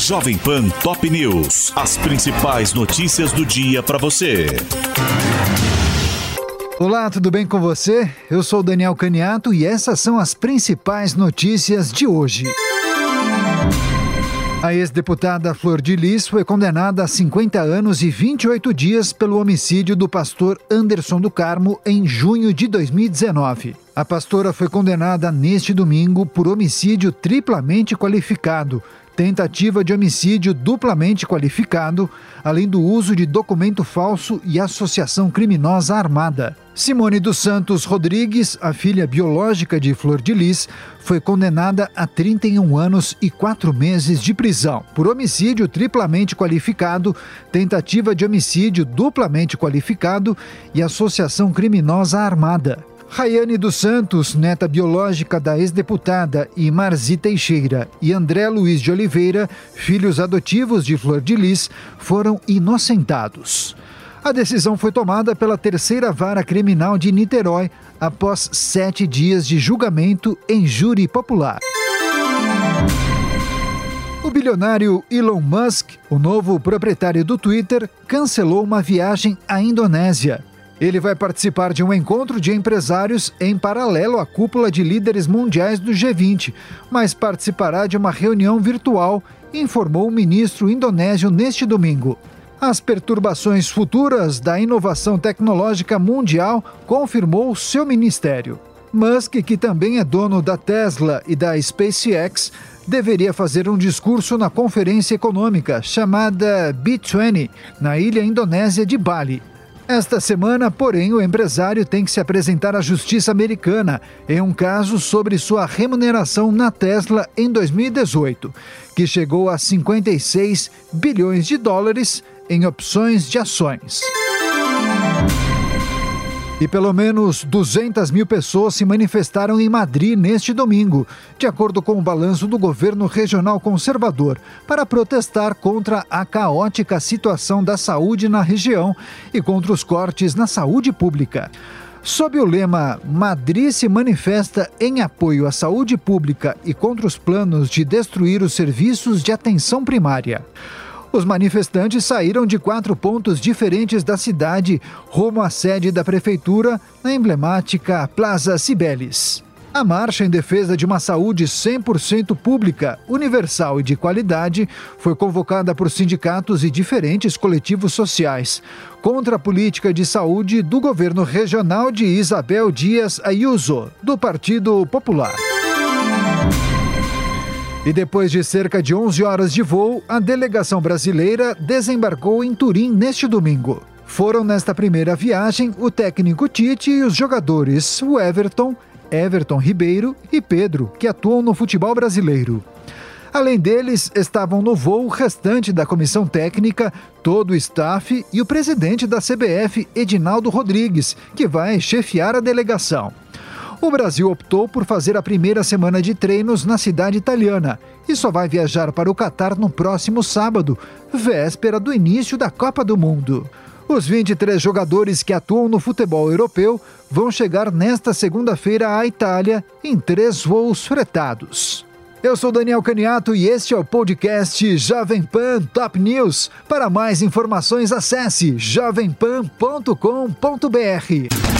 Jovem Pan Top News. As principais notícias do dia para você. Olá, tudo bem com você? Eu sou Daniel Caniato e essas são as principais notícias de hoje. A ex-deputada Flor de Lis foi condenada a 50 anos e 28 dias pelo homicídio do pastor Anderson do Carmo em junho de 2019. A pastora foi condenada neste domingo por homicídio triplamente qualificado, tentativa de homicídio duplamente qualificado, além do uso de documento falso e associação criminosa armada. Simone dos Santos Rodrigues, a filha biológica de Flor de Lis, foi condenada a 31 anos e 4 meses de prisão por homicídio triplamente qualificado, tentativa de homicídio duplamente qualificado e associação criminosa armada. Rayane dos Santos, neta biológica da ex-deputada, e Marzi Teixeira e André Luiz de Oliveira, filhos adotivos de Flor de Lis, foram inocentados. A decisão foi tomada pela terceira vara criminal de Niterói após sete dias de julgamento em júri popular. O bilionário Elon Musk, o novo proprietário do Twitter, cancelou uma viagem à Indonésia. Ele vai participar de um encontro de empresários em paralelo à cúpula de líderes mundiais do G20, mas participará de uma reunião virtual, informou o ministro indonésio neste domingo. As perturbações futuras da inovação tecnológica mundial confirmou seu ministério. Musk, que também é dono da Tesla e da SpaceX, deveria fazer um discurso na conferência econômica chamada B20 na ilha indonésia de Bali. Esta semana, porém, o empresário tem que se apresentar à justiça americana em um caso sobre sua remuneração na Tesla em 2018, que chegou a 56 bilhões de dólares em opções de ações. E pelo menos 200 mil pessoas se manifestaram em Madrid neste domingo, de acordo com o balanço do governo regional conservador, para protestar contra a caótica situação da saúde na região e contra os cortes na saúde pública. Sob o lema Madrid se manifesta em apoio à saúde pública e contra os planos de destruir os serviços de atenção primária. Os manifestantes saíram de quatro pontos diferentes da cidade rumo à sede da prefeitura, na emblemática Plaza Cibeles. A marcha em defesa de uma saúde 100% pública, universal e de qualidade foi convocada por sindicatos e diferentes coletivos sociais contra a política de saúde do governo regional de Isabel Dias Ayuso, do Partido Popular. E depois de cerca de 11 horas de voo, a delegação brasileira desembarcou em Turim neste domingo. Foram nesta primeira viagem o técnico Tite e os jogadores o Everton, Everton Ribeiro e Pedro, que atuam no futebol brasileiro. Além deles, estavam no voo o restante da comissão técnica, todo o staff e o presidente da CBF, Edinaldo Rodrigues, que vai chefiar a delegação o Brasil optou por fazer a primeira semana de treinos na cidade italiana e só vai viajar para o Catar no próximo sábado, véspera do início da Copa do Mundo. Os 23 jogadores que atuam no futebol europeu vão chegar nesta segunda-feira à Itália em três voos fretados. Eu sou Daniel Caniato e este é o podcast Jovem Pan Top News. Para mais informações, acesse jovempan.com.br.